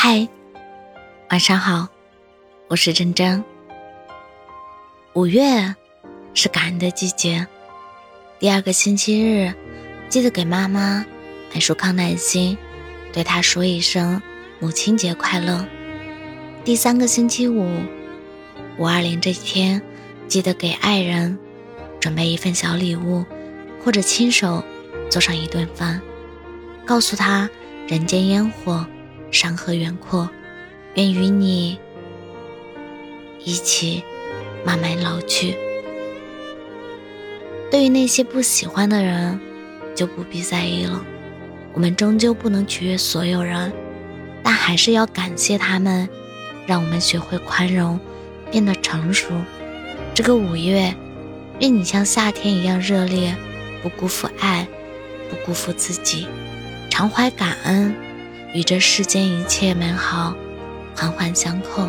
嗨，晚上好，我是真真。五月是感恩的季节，第二个星期日，记得给妈妈买束康乃馨，对她说一声母亲节快乐。第三个星期五，五二零这一天，记得给爱人准备一份小礼物，或者亲手做上一顿饭，告诉他人间烟火。山河远阔，愿与你一起慢慢老去。对于那些不喜欢的人，就不必在意了。我们终究不能取悦所有人，但还是要感谢他们，让我们学会宽容，变得成熟。这个五月，愿你像夏天一样热烈，不辜负爱，不辜负自己，常怀感恩。与这世间一切美好环环相扣。